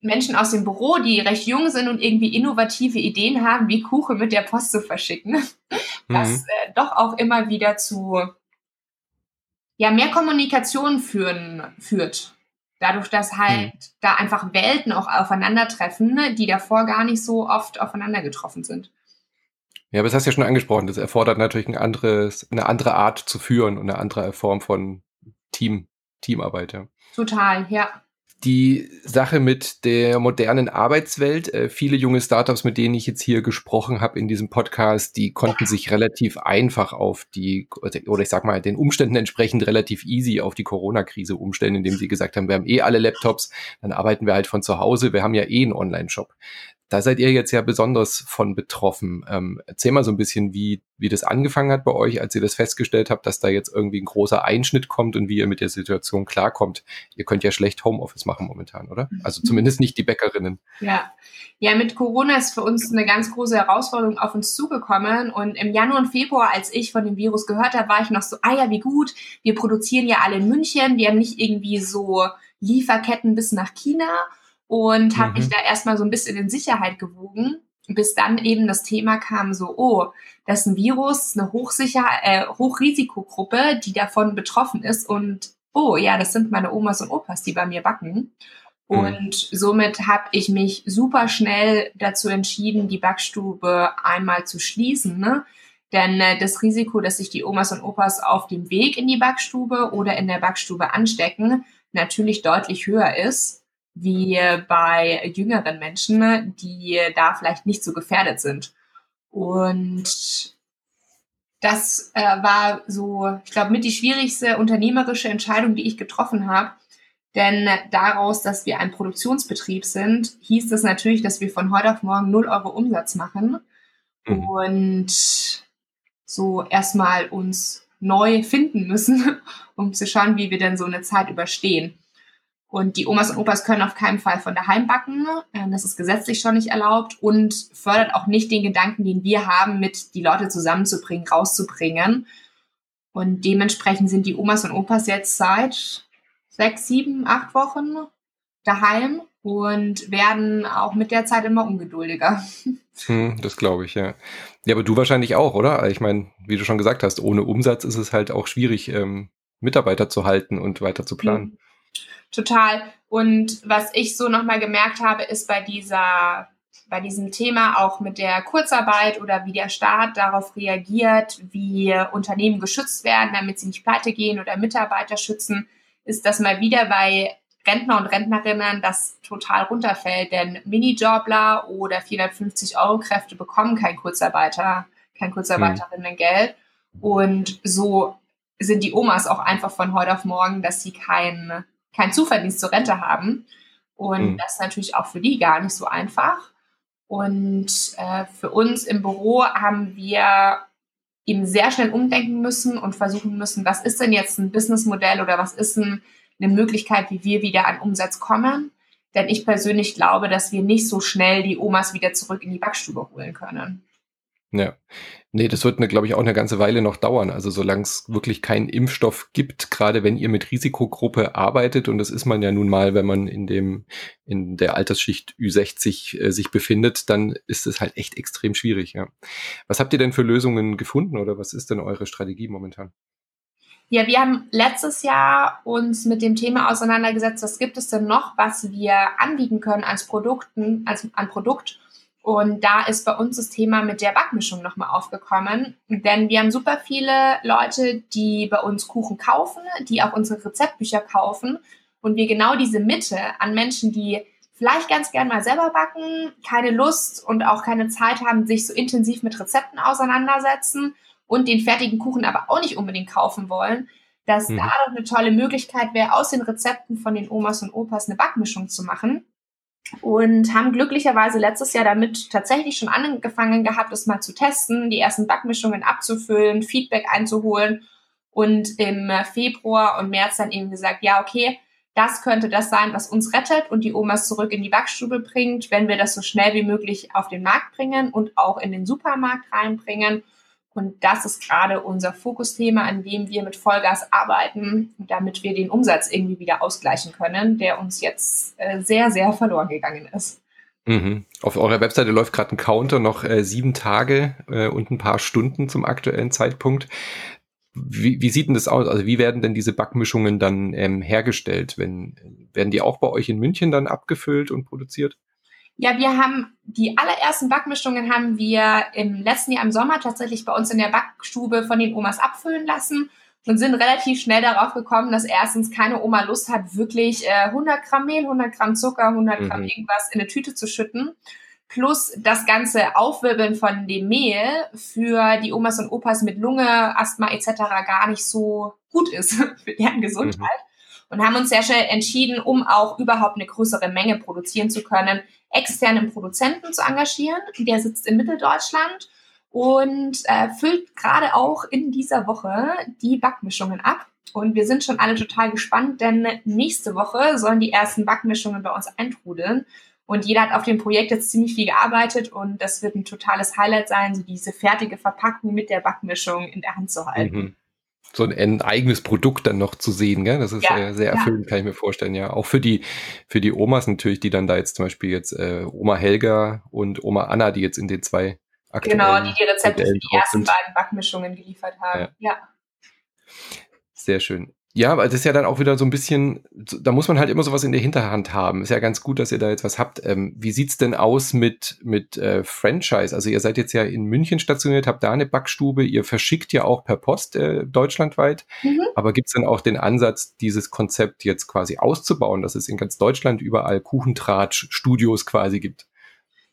Menschen aus dem Büro, die recht jung sind und irgendwie innovative Ideen haben, wie Kuchen mit der Post zu verschicken, <laughs> was mhm. äh, doch auch immer wieder zu ja, mehr Kommunikation führen, führt. Dadurch, dass halt mhm. da einfach Welten auch aufeinandertreffen, die davor gar nicht so oft aufeinander getroffen sind. Ja, aber das hast du ja schon angesprochen. Das erfordert natürlich ein anderes, eine andere Art zu führen und eine andere Form von Team, Teamarbeit. Ja. Total, ja. Die Sache mit der modernen Arbeitswelt, äh, viele junge Startups, mit denen ich jetzt hier gesprochen habe in diesem Podcast, die konnten sich relativ einfach auf die, oder ich sag mal, den Umständen entsprechend relativ easy auf die Corona-Krise umstellen, indem sie gesagt haben, wir haben eh alle Laptops, dann arbeiten wir halt von zu Hause, wir haben ja eh einen Online-Shop. Da seid ihr jetzt ja besonders von betroffen. Ähm, erzähl mal so ein bisschen, wie, wie das angefangen hat bei euch, als ihr das festgestellt habt, dass da jetzt irgendwie ein großer Einschnitt kommt und wie ihr mit der Situation klarkommt. Ihr könnt ja schlecht Homeoffice machen momentan, oder? Also mhm. zumindest nicht die Bäckerinnen. Ja. Ja, mit Corona ist für uns eine ganz große Herausforderung auf uns zugekommen. Und im Januar und Februar, als ich von dem Virus gehört habe, war ich noch so, ah ja, wie gut. Wir produzieren ja alle in München. Wir haben nicht irgendwie so Lieferketten bis nach China und habe mhm. mich da erstmal so ein bisschen in Sicherheit gewogen, bis dann eben das Thema kam so, oh, das ist ein Virus, eine Hochsicher äh, Hochrisikogruppe, die davon betroffen ist und oh ja, das sind meine Omas und Opas, die bei mir backen. Mhm. Und somit habe ich mich super schnell dazu entschieden, die Backstube einmal zu schließen. Ne? Denn äh, das Risiko, dass sich die Omas und Opas auf dem Weg in die Backstube oder in der Backstube anstecken, natürlich deutlich höher ist wie bei jüngeren Menschen, die da vielleicht nicht so gefährdet sind. Und das äh, war so, ich glaube, mit die schwierigste unternehmerische Entscheidung, die ich getroffen habe. Denn daraus, dass wir ein Produktionsbetrieb sind, hieß das natürlich, dass wir von heute auf morgen 0 Euro Umsatz machen mhm. und so erstmal uns neu finden müssen, <laughs> um zu schauen, wie wir denn so eine Zeit überstehen. Und die Omas und Opas können auf keinen Fall von daheim backen. Ähm, das ist gesetzlich schon nicht erlaubt und fördert auch nicht den Gedanken, den wir haben, mit die Leute zusammenzubringen, rauszubringen. Und dementsprechend sind die Omas und Opas jetzt seit sechs, sieben, acht Wochen daheim und werden auch mit der Zeit immer ungeduldiger. <laughs> Hm, das glaube ich, ja. Ja, aber du wahrscheinlich auch, oder? Ich meine, wie du schon gesagt hast, ohne Umsatz ist es halt auch schwierig, ähm, Mitarbeiter zu halten und weiter zu planen. Mhm. Total. Und was ich so nochmal gemerkt habe, ist bei dieser, bei diesem Thema auch mit der Kurzarbeit oder wie der Staat darauf reagiert, wie Unternehmen geschützt werden, damit sie nicht pleite gehen oder Mitarbeiter schützen, ist das mal wieder bei Rentner und Rentnerinnen das total runterfällt, denn Minijobler oder 450 Euro Kräfte bekommen kein Kurzarbeiter, kein Kurzarbeiterinnengeld. Und so sind die Omas auch einfach von heute auf morgen, dass sie keinen kein Zuverdienst zur Rente haben. Und mhm. das ist natürlich auch für die gar nicht so einfach. Und äh, für uns im Büro haben wir eben sehr schnell umdenken müssen und versuchen müssen, was ist denn jetzt ein Businessmodell oder was ist ein, eine Möglichkeit, wie wir wieder an Umsatz kommen. Denn ich persönlich glaube, dass wir nicht so schnell die Omas wieder zurück in die Backstube holen können. Ja. Nee, das wird, glaube ich, auch eine ganze Weile noch dauern. Also solange es wirklich keinen Impfstoff gibt, gerade wenn ihr mit Risikogruppe arbeitet, und das ist man ja nun mal, wenn man in dem, in der Altersschicht Ü60 äh, sich befindet, dann ist es halt echt extrem schwierig, ja. Was habt ihr denn für Lösungen gefunden oder was ist denn eure Strategie momentan? Ja, wir haben letztes Jahr uns mit dem Thema auseinandergesetzt, was gibt es denn noch, was wir anbieten können als Produkten, als an Produkt, und da ist bei uns das Thema mit der Backmischung nochmal aufgekommen. Denn wir haben super viele Leute, die bei uns Kuchen kaufen, die auch unsere Rezeptbücher kaufen. Und wir genau diese Mitte an Menschen, die vielleicht ganz gern mal selber backen, keine Lust und auch keine Zeit haben, sich so intensiv mit Rezepten auseinandersetzen und den fertigen Kuchen aber auch nicht unbedingt kaufen wollen, dass mhm. da doch eine tolle Möglichkeit wäre, aus den Rezepten von den Omas und Opas eine Backmischung zu machen und haben glücklicherweise letztes Jahr damit tatsächlich schon angefangen gehabt, es mal zu testen, die ersten Backmischungen abzufüllen, Feedback einzuholen und im Februar und März dann eben gesagt, ja, okay, das könnte das sein, was uns rettet und die Omas zurück in die Backstube bringt, wenn wir das so schnell wie möglich auf den Markt bringen und auch in den Supermarkt reinbringen. Und das ist gerade unser Fokusthema, an dem wir mit Vollgas arbeiten, damit wir den Umsatz irgendwie wieder ausgleichen können, der uns jetzt äh, sehr, sehr verloren gegangen ist. Mhm. Auf eurer Webseite läuft gerade ein Counter, noch äh, sieben Tage äh, und ein paar Stunden zum aktuellen Zeitpunkt. Wie, wie sieht denn das aus? Also wie werden denn diese Backmischungen dann ähm, hergestellt? Wenn, werden die auch bei euch in München dann abgefüllt und produziert? Ja, wir haben die allerersten Backmischungen haben wir im letzten Jahr im Sommer tatsächlich bei uns in der Backstube von den Omas abfüllen lassen und sind relativ schnell darauf gekommen, dass erstens keine Oma Lust hat, wirklich äh, 100 Gramm Mehl, 100 Gramm Zucker, 100 Gramm mhm. irgendwas in eine Tüte zu schütten. Plus das ganze Aufwirbeln von dem Mehl für die Omas und Opas mit Lunge, Asthma etc. gar nicht so gut ist <laughs> für deren Gesundheit. Mhm und haben uns sehr schnell entschieden, um auch überhaupt eine größere Menge produzieren zu können, externen Produzenten zu engagieren. Der sitzt in Mitteldeutschland und äh, füllt gerade auch in dieser Woche die Backmischungen ab. Und wir sind schon alle total gespannt, denn nächste Woche sollen die ersten Backmischungen bei uns eintrudeln. Und jeder hat auf dem Projekt jetzt ziemlich viel gearbeitet und das wird ein totales Highlight sein, so diese fertige Verpackung mit der Backmischung in der Hand zu halten. Mhm so ein, ein, eigenes Produkt dann noch zu sehen, gell? Das ist ja, äh, sehr erfüllend, ja. kann ich mir vorstellen, ja. Auch für die, für die Omas natürlich, die dann da jetzt zum Beispiel jetzt äh, Oma Helga und Oma Anna, die jetzt in den zwei aktuellen Genau, die die Rezepte für die ersten sind. beiden Backmischungen geliefert haben. Ja. ja. Sehr schön. Ja, weil das ist ja dann auch wieder so ein bisschen, da muss man halt immer sowas in der Hinterhand haben. Ist ja ganz gut, dass ihr da jetzt was habt. Ähm, wie sieht's denn aus mit, mit äh, Franchise? Also ihr seid jetzt ja in München stationiert, habt da eine Backstube, ihr verschickt ja auch per Post äh, deutschlandweit. Mhm. Aber gibt's denn auch den Ansatz, dieses Konzept jetzt quasi auszubauen, dass es in ganz Deutschland überall Kuchentratsch-Studios quasi gibt?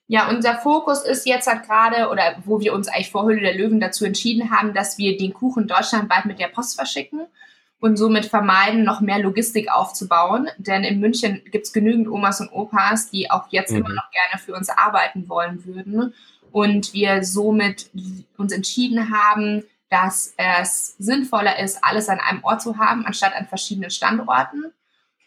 Ja, unser Fokus ist jetzt halt gerade, oder wo wir uns eigentlich vor Höhle der Löwen dazu entschieden haben, dass wir den Kuchen deutschlandweit mit der Post verschicken und somit vermeiden, noch mehr Logistik aufzubauen. Denn in München gibt es genügend Omas und Opas, die auch jetzt mhm. immer noch gerne für uns arbeiten wollen würden. Und wir somit uns entschieden haben, dass es sinnvoller ist, alles an einem Ort zu haben, anstatt an verschiedenen Standorten.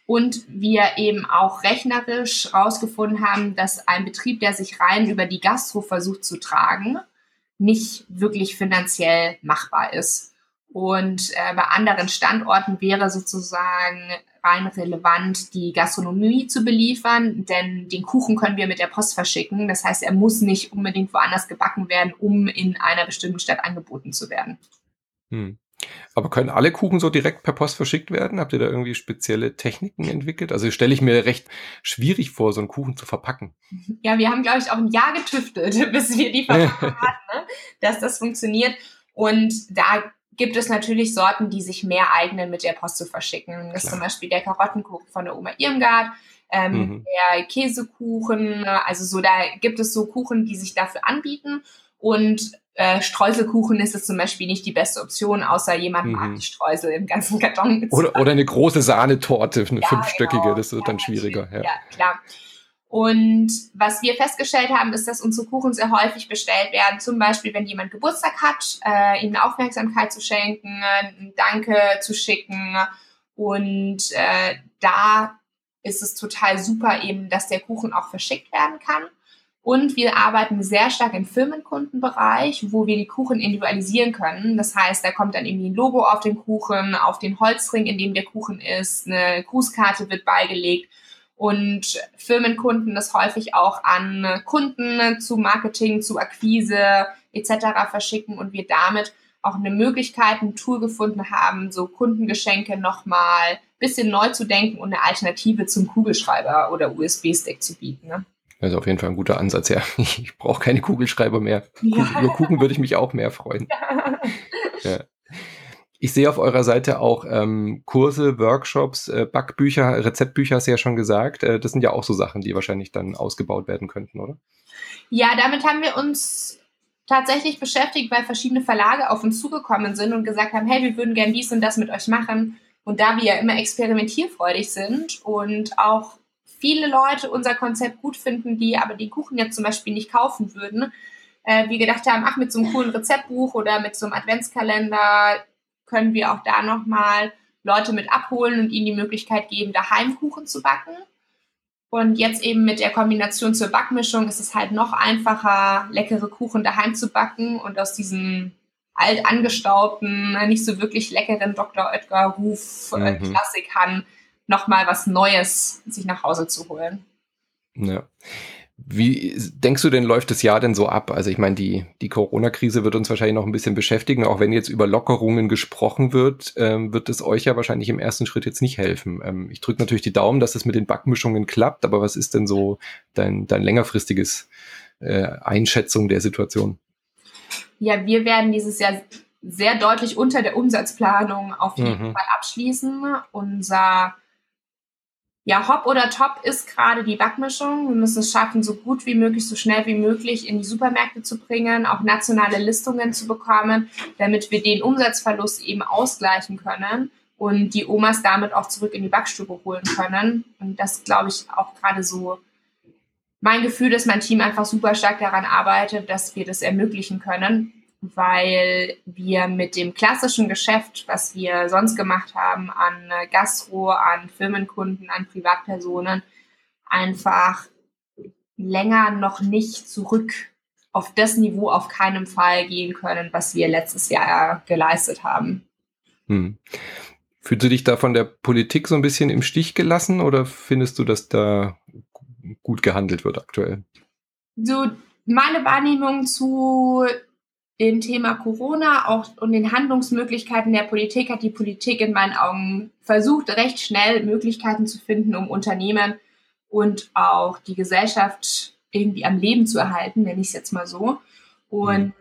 Und wir eben auch rechnerisch herausgefunden haben, dass ein Betrieb, der sich rein über die Gastro versucht zu tragen, nicht wirklich finanziell machbar ist. Und äh, bei anderen Standorten wäre sozusagen rein relevant, die Gastronomie zu beliefern, denn den Kuchen können wir mit der Post verschicken. Das heißt, er muss nicht unbedingt woanders gebacken werden, um in einer bestimmten Stadt angeboten zu werden. Hm. Aber können alle Kuchen so direkt per Post verschickt werden? Habt ihr da irgendwie spezielle Techniken entwickelt? Also stelle ich mir recht schwierig vor, so einen Kuchen zu verpacken. Ja, wir haben, glaube ich, auch ein Jahr getüftelt, <laughs> bis wir die <laughs> Verpackung hatten, ne? dass das funktioniert. Und da gibt es natürlich Sorten, die sich mehr eignen, mit der Post zu verschicken. Das ist zum Beispiel der Karottenkuchen von der Oma Irmgard, ähm, mhm. der Käsekuchen, also so, da gibt es so Kuchen, die sich dafür anbieten. Und äh, Streuselkuchen ist es zum Beispiel nicht die beste Option, außer jemand mhm. mag die Streusel im ganzen Karton. Oder, oder eine große Sahnetorte, eine ja, fünfstöckige, genau. das wird ja, dann schwieriger. Ja. ja, klar. Und was wir festgestellt haben, ist, dass unsere Kuchen sehr häufig bestellt werden. Zum Beispiel, wenn jemand Geburtstag hat, äh, ihnen Aufmerksamkeit zu schenken, ein Danke zu schicken. Und äh, da ist es total super eben, dass der Kuchen auch verschickt werden kann. Und wir arbeiten sehr stark im Firmenkundenbereich, wo wir die Kuchen individualisieren können. Das heißt, da kommt dann irgendwie ein Logo auf den Kuchen, auf den Holzring, in dem der Kuchen ist, eine Grußkarte wird beigelegt und Firmenkunden das häufig auch an Kunden zu Marketing, zu Akquise etc. verschicken und wir damit auch eine Möglichkeit, ein Tool gefunden haben, so Kundengeschenke nochmal bisschen neu zu denken und eine Alternative zum Kugelschreiber oder USB-Stick zu bieten. Ne? Das ist auf jeden Fall ein guter Ansatz, ja. Ich brauche keine Kugelschreiber mehr. Ja. Über Kuchen würde ich mich auch mehr freuen. <laughs> Ja. Ich sehe auf eurer Seite auch ähm, Kurse, Workshops, äh, Backbücher, Rezeptbücher, hast du ja schon gesagt. Äh, das sind ja auch so Sachen, die wahrscheinlich dann ausgebaut werden könnten, oder? Ja, damit haben wir uns tatsächlich beschäftigt, weil verschiedene Verlage auf uns zugekommen sind und gesagt haben, hey, wir würden gern dies und das mit euch machen. Und da wir ja immer experimentierfreudig sind und auch viele Leute unser Konzept gut finden, die aber den Kuchen jetzt zum Beispiel nicht kaufen würden, äh, wir gedacht haben, ach, mit so einem coolen Rezeptbuch oder mit so einem Adventskalender können wir auch da nochmal Leute mit abholen und ihnen die Möglichkeit geben, daheim Kuchen zu backen. Und jetzt eben mit der Kombination zur Backmischung ist es halt noch einfacher, leckere Kuchen daheim zu backen und aus diesen alt angestaubten, nicht so wirklich leckeren Dr. Oetker Ruf äh, mhm. Klassikern nochmal was Neues sich nach Hause zu holen. Ja. Wie denkst du denn, läuft das Jahr denn so ab? Also ich meine, die, die Corona-Krise wird uns wahrscheinlich noch ein bisschen beschäftigen. Auch wenn jetzt über Lockerungen gesprochen wird, ähm, wird es euch ja wahrscheinlich im ersten Schritt jetzt nicht helfen. Ähm, ich drücke natürlich die Daumen, dass es mit den Backmischungen klappt, aber was ist denn so dein, dein längerfristiges äh, Einschätzung der Situation? Ja, wir werden dieses Jahr sehr deutlich unter der Umsatzplanung auf jeden mhm. Fall abschließen. Unser ja, Hop oder Top ist gerade die Backmischung. Wir müssen es schaffen, so gut wie möglich, so schnell wie möglich in die Supermärkte zu bringen, auch nationale Listungen zu bekommen, damit wir den Umsatzverlust eben ausgleichen können und die Omas damit auch zurück in die Backstube holen können. Und das glaube ich auch gerade so mein Gefühl, dass mein Team einfach super stark daran arbeitet, dass wir das ermöglichen können weil wir mit dem klassischen Geschäft, was wir sonst gemacht haben, an Gastro, an Firmenkunden, an Privatpersonen, einfach länger noch nicht zurück auf das Niveau auf keinen Fall gehen können, was wir letztes Jahr geleistet haben. Hm. Fühlst du dich da von der Politik so ein bisschen im Stich gelassen oder findest du, dass da gut gehandelt wird aktuell? So, meine Wahrnehmung zu dem Thema Corona auch und den Handlungsmöglichkeiten der Politik hat die Politik in meinen Augen versucht, recht schnell Möglichkeiten zu finden, um Unternehmen und auch die Gesellschaft irgendwie am Leben zu erhalten, nenne ich es jetzt mal so. Und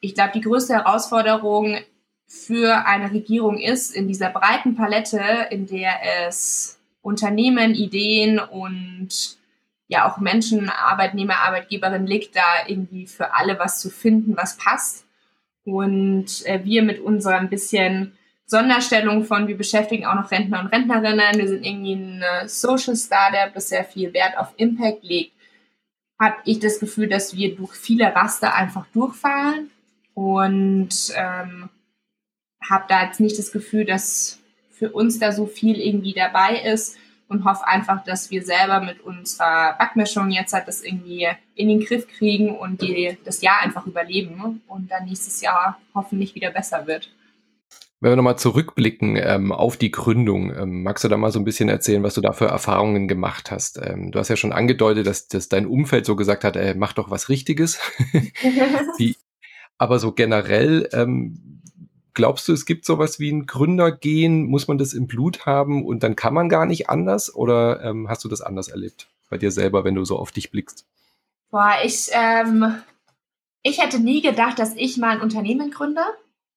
ich glaube, die größte Herausforderung für eine Regierung ist, in dieser breiten Palette, in der es Unternehmen, Ideen und ja auch Menschen, Arbeitnehmer, Arbeitgeberin liegt, da irgendwie für alle was zu finden, was passt. Und äh, wir mit unserem bisschen Sonderstellung von, wir beschäftigen auch noch Rentner und Rentnerinnen, wir sind irgendwie ein äh, Social Startup, das sehr viel Wert auf Impact legt, habe ich das Gefühl, dass wir durch viele Raster einfach durchfallen. Und ähm, habe da jetzt nicht das Gefühl, dass für uns da so viel irgendwie dabei ist und hoffe einfach, dass wir selber mit unserer Backmischung jetzt halt das irgendwie in den Griff kriegen und die, das Jahr einfach überleben und dann nächstes Jahr hoffentlich wieder besser wird. Wenn wir nochmal zurückblicken ähm, auf die Gründung, ähm, magst du da mal so ein bisschen erzählen, was du da für Erfahrungen gemacht hast? Ähm, du hast ja schon angedeutet, dass, dass dein Umfeld so gesagt hat, äh, mach doch was Richtiges. <laughs> <laughs> Aber so generell, ähm, glaubst du, es gibt sowas wie ein Gründergehen? Muss man das im Blut haben und dann kann man gar nicht anders? Oder ähm, hast du das anders erlebt bei dir selber, wenn du so auf dich blickst? Boah, ich, ähm, ich hätte nie gedacht, dass ich mal ein Unternehmen gründe.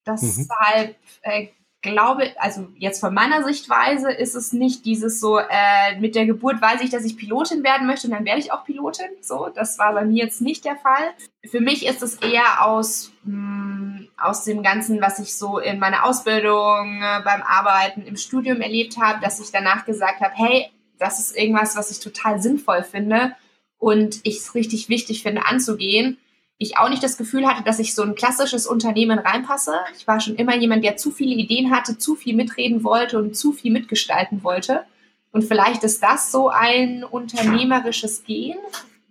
Deshalb äh, glaube, also jetzt von meiner Sichtweise ist es nicht dieses so, äh, mit der Geburt weiß ich, dass ich Pilotin werden möchte und dann werde ich auch Pilotin. So, das war bei mir jetzt nicht der Fall. Für mich ist es eher aus, mh, mm, aus dem Ganzen, was ich so in meiner Ausbildung, äh, beim Arbeiten, im Studium erlebt habe, dass ich danach gesagt habe, hey, das ist irgendwas, was ich total sinnvoll finde und ich es richtig wichtig finde anzugehen ich auch nicht das Gefühl hatte, dass ich so ein klassisches Unternehmen reinpasse. Ich war schon immer jemand, der zu viele Ideen hatte, zu viel mitreden wollte und zu viel mitgestalten wollte. Und vielleicht ist das so ein unternehmerisches Gehen,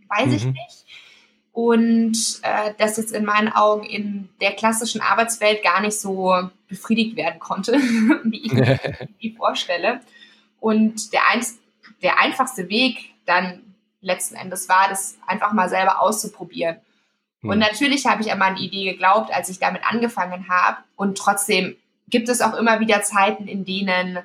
weiß mhm. ich nicht. Und äh, das jetzt in meinen Augen in der klassischen Arbeitswelt gar nicht so befriedigt werden konnte, <laughs> wie ich mir <laughs> die vorstelle. Und der, ein, der einfachste Weg dann letzten Endes war, das einfach mal selber auszuprobieren. Und hm. natürlich habe ich an meine Idee geglaubt, als ich damit angefangen habe. Und trotzdem gibt es auch immer wieder Zeiten, in denen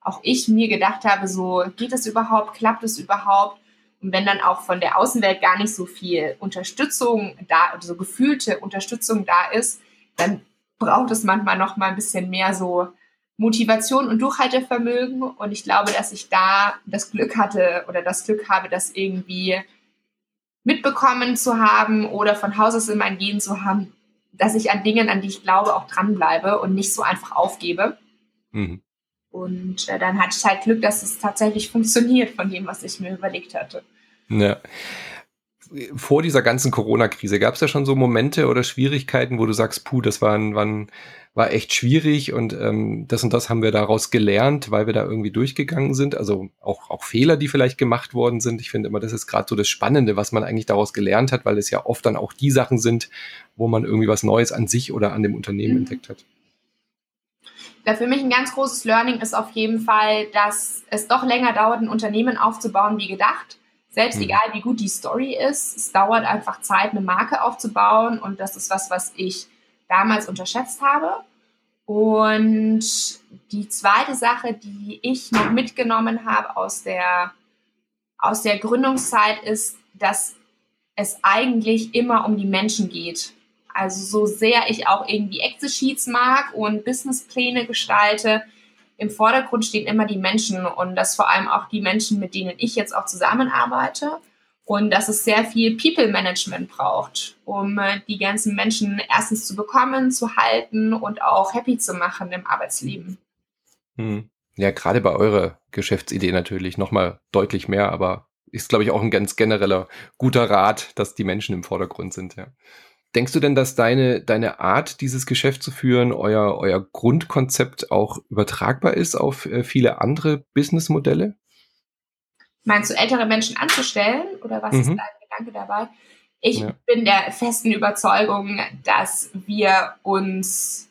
auch ich mir gedacht habe, so geht es überhaupt, klappt es überhaupt? Und wenn dann auch von der Außenwelt gar nicht so viel Unterstützung da, so gefühlte Unterstützung da ist, dann braucht es manchmal noch mal ein bisschen mehr so Motivation und Durchhaltevermögen. Und ich glaube, dass ich da das Glück hatte oder das Glück habe, dass irgendwie mitbekommen zu haben oder von Haus aus in mein Gehen zu haben, dass ich an Dingen, an die ich glaube, auch dranbleibe und nicht so einfach aufgebe. Mhm. Und äh, dann hatte ich halt Glück, dass es tatsächlich funktioniert von dem, was ich mir überlegt hatte. Ja vor dieser ganzen Corona-Krise, gab es ja schon so Momente oder Schwierigkeiten, wo du sagst, puh, das war, war, war echt schwierig und ähm, das und das haben wir daraus gelernt, weil wir da irgendwie durchgegangen sind. Also auch, auch Fehler, die vielleicht gemacht worden sind. Ich finde immer, das ist gerade so das Spannende, was man eigentlich daraus gelernt hat, weil es ja oft dann auch die Sachen sind, wo man irgendwie was Neues an sich oder an dem Unternehmen mhm. entdeckt hat. Ja, für mich ein ganz großes Learning ist auf jeden Fall, dass es doch länger dauert, ein Unternehmen aufzubauen wie gedacht selbst mhm. egal, wie gut die Story ist, es dauert einfach Zeit, eine Marke aufzubauen. Und das ist was, was ich damals unterschätzt habe. Und die zweite Sache, die ich noch mitgenommen habe aus der, aus der Gründungszeit, ist, dass es eigentlich immer um die Menschen geht. Also so sehr ich auch irgendwie Excel-Sheets mag und Businesspläne gestalte, im Vordergrund stehen immer die Menschen und das vor allem auch die Menschen, mit denen ich jetzt auch zusammenarbeite. Und dass es sehr viel People-Management braucht, um äh, die ganzen Menschen erstens zu bekommen, zu halten und auch happy zu machen im Arbeitsleben. Hm. Ja, gerade bei eurer Geschäftsidee natürlich nochmal deutlich mehr, aber ist, glaube ich, auch ein ganz genereller guter Rat, dass die Menschen im Vordergrund sind, ja. Denkst du denn, dass deine, deine Art, dieses Geschäft zu führen, euer, euer Grundkonzept auch übertragbar ist auf äh, viele andere Businessmodelle? Meinst du, ältere Menschen anzustellen oder was mhm. ist dein Gedanke dabei? Ich ja. bin der festen Überzeugung, dass wir uns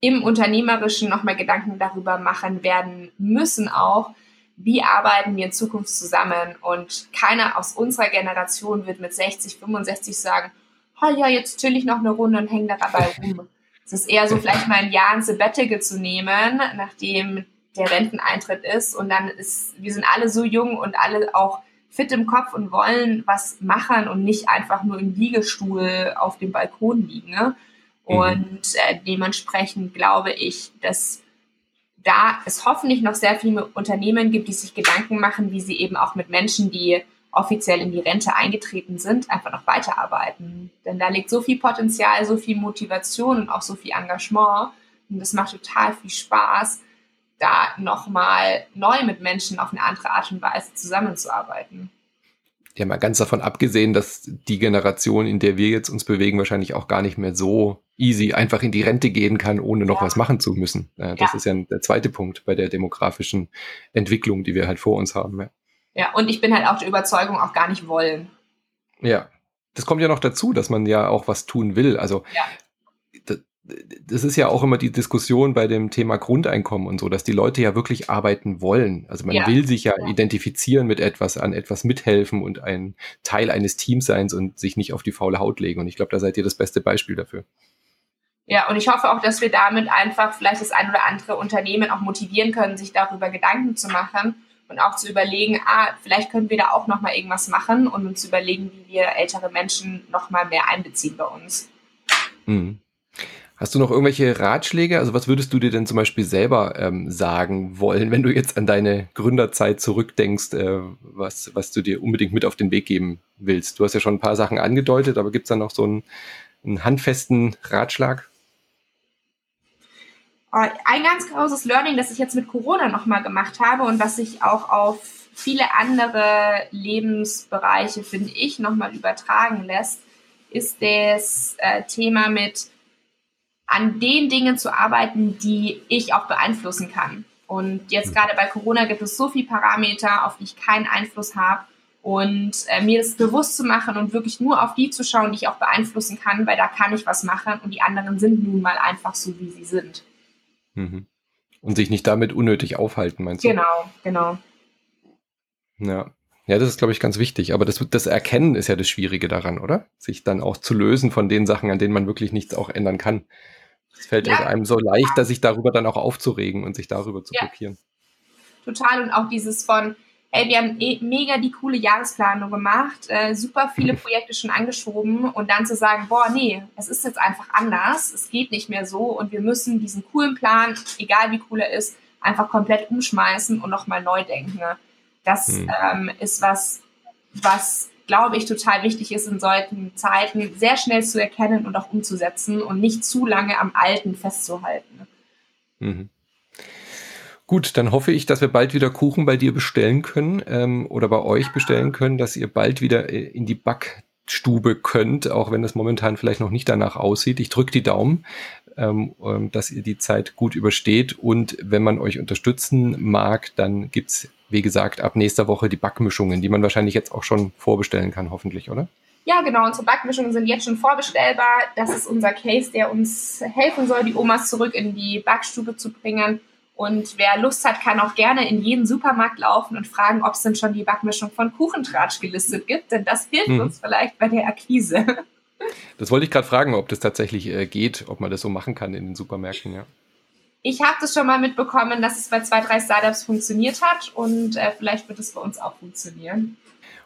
im Unternehmerischen nochmal Gedanken darüber machen werden müssen auch, wie arbeiten wir in Zukunft zusammen. Und keiner aus unserer Generation wird mit 60, 65 sagen, oh ja, jetzt chill ich noch eine Runde und hänge da dabei rum. Es ist eher so, vielleicht mal ein Jahr ein Sabbatical zu nehmen, nachdem der Renteneintritt ist. Und dann ist, wir sind alle so jung und alle auch fit im Kopf und wollen was machen und nicht einfach nur im Liegestuhl auf dem Balkon liegen. Ne? Mhm. Und äh, dementsprechend glaube ich, dass da es hoffentlich noch sehr viele Unternehmen gibt, die sich Gedanken machen, wie sie eben auch mit Menschen, die offiziell in die Rente eingetreten sind, einfach noch weiterarbeiten. Denn da liegt so viel Potenzial, so viel Motivation und auch so viel Engagement. Und das macht total viel Spaß, da nochmal neu mit Menschen auf eine andere Art und Weise zusammenzuarbeiten. Ja, mal ganz davon abgesehen, dass die Generation, in der wir jetzt uns bewegen, wahrscheinlich auch gar nicht mehr so easy einfach in die Rente gehen kann, ohne noch ja. was machen zu müssen. Das ja. ist ja der zweite Punkt bei der demografischen Entwicklung, die wir halt vor uns haben. Ja. Und ich bin halt auch der Überzeugung, auch gar nicht wollen. Ja, das kommt ja noch dazu, dass man ja auch was tun will. Also ja. das, das ist ja auch immer die Diskussion bei dem Thema Grundeinkommen und so, dass die Leute ja wirklich arbeiten wollen. Also man ja. will sich ja, ja, identifizieren mit etwas, an etwas mithelfen und ein Teil eines Teams sein und sich nicht auf die faule Haut legen. Und ich glaube, da seid ihr das beste Beispiel dafür. Ja, und ich hoffe auch, dass wir damit einfach vielleicht das ein oder andere Unternehmen auch motivieren können, sich darüber Gedanken zu machen und auch zu überlegen, ah, vielleicht können wir da auch noch mal irgendwas machen und uns überlegen, wie wir ältere Menschen noch mal mehr einbeziehen bei uns. Mhm. Hast du noch irgendwelche Ratschläge? Also was würdest du dir denn zum Beispiel selber ähm, sagen wollen, wenn du jetzt an deine Gründerzeit zurückdenkst, äh, was, was du dir unbedingt mit auf den Weg geben willst? Du hast ja schon ein paar Sachen angedeutet, aber gibt es da noch so einen, einen handfesten Ratschlag? Äh, ein ganz großes Learning, das ich jetzt mit Corona nochmal gemacht habe und was sich auch auf viele andere Lebensbereiche, finde ich, nochmal übertragen lässt, ist das äh, Thema mit an den Dingen zu arbeiten, die ich auch beeinflussen kann. Und jetzt hm. gerade bei Corona gibt es so viele Parameter, auf die ich keinen Einfluss habe. Und äh, mir das bewusst zu machen und wirklich nur auf die zu schauen, die ich auch beeinflussen kann, weil da kann ich was machen und die anderen sind nun mal einfach so, wie sie sind. Mhm. Und sich nicht damit unnötig aufhalten, meinst du? Genau, genau. Ja. Ja, das ist, glaube ich, ganz wichtig. Aber das, das Erkennen ist ja das Schwierige daran, oder? Sich dann auch zu lösen von den Sachen, an denen man wirklich nichts auch ändern kann. Es fällt ja. einem so leicht, sich darüber dann auch aufzuregen und sich darüber zu ja. blockieren. Total. Und auch dieses von, hey, wir haben eh mega die coole Jahresplanung gemacht, äh, super viele <laughs> Projekte schon angeschoben und dann zu sagen, boah, nee, es ist jetzt einfach anders, es geht nicht mehr so und wir müssen diesen coolen Plan, egal wie cool er ist, einfach komplett umschmeißen und nochmal neu denken. Ne? Das hm. ähm, ist was, was glaube ich, total wichtig ist in solchen Zeiten, sehr schnell zu erkennen und auch umzusetzen und nicht zu lange am Alten festzuhalten. Mhm. Gut, dann hoffe ich, dass wir bald wieder Kuchen bei dir bestellen können ähm, oder bei euch bestellen können, dass ihr bald wieder äh, in die Backstube könnt, auch wenn es momentan vielleicht noch nicht danach aussieht. Ich drücke die Daumen, ähm, ähm, dass ihr die Zeit gut übersteht und wenn man euch unterstützen mag, dann gibt's wie gesagt, ab nächster Woche die Backmischungen, die man wahrscheinlich jetzt auch schon vorbestellen kann, hoffentlich, oder? Ja, genau. Unsere Backmischungen sind jetzt schon vorbestellbar. Das ist unser Case, der uns helfen soll, die Omas zurück in die Backstube zu bringen. Und wer Lust hat, kann auch gerne in jeden Supermarkt laufen und fragen, ob es denn schon die Backmischung von Kuchentratsch gelistet gibt, denn das hilft mhm. uns vielleicht bei der Akquise. <laughs> Das wollte ich gerade fragen, ob das tatsächlich äh, geht, ob man das so machen kann in den Supermärkten, ja. Ich habe das schon mal mitbekommen, dass es bei zwei, drei Startups funktioniert hat und äh, vielleicht wird es bei uns auch funktionieren.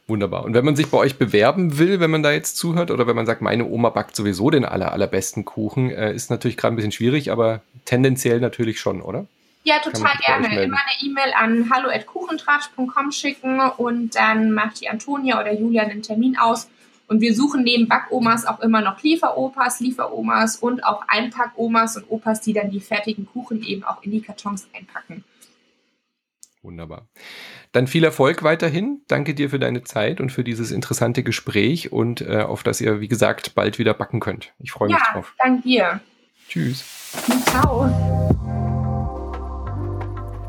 Wunderbar. Und wenn man sich bei euch bewerben will, wenn man da jetzt zuhört, oder wenn man sagt, meine Oma backt sowieso den aller, allerbesten Kuchen, äh, ist natürlich gerade ein bisschen schwierig, aber tendenziell natürlich schon, oder? Ja, total gerne. Immer eine E-Mail an hallo.kuchentratsch.com schicken und dann macht die Antonia oder Julia einen Termin aus und wir suchen neben Backomas auch immer noch Lieferopas, Lieferomas und auch Einpackomas und Opas, die dann die fertigen Kuchen eben auch in die Kartons einpacken. Wunderbar. Dann viel Erfolg weiterhin. Danke dir für deine Zeit und für dieses interessante Gespräch und äh, auf das ihr, wie gesagt, bald wieder backen könnt. Ich freue mich ja, drauf. Danke dir. Tschüss. Ciao.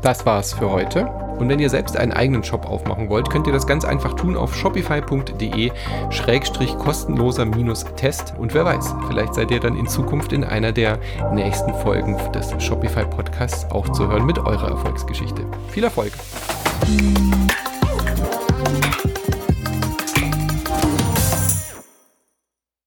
Das war's für heute. Und wenn ihr selbst einen eigenen Shop aufmachen wollt, könnt ihr das ganz einfach tun auf shopify.de-kostenloser-test. Und wer weiß, vielleicht seid ihr dann in Zukunft in einer der nächsten Folgen des Shopify Podcasts auch zu hören mit eurer Erfolgsgeschichte. Viel Erfolg!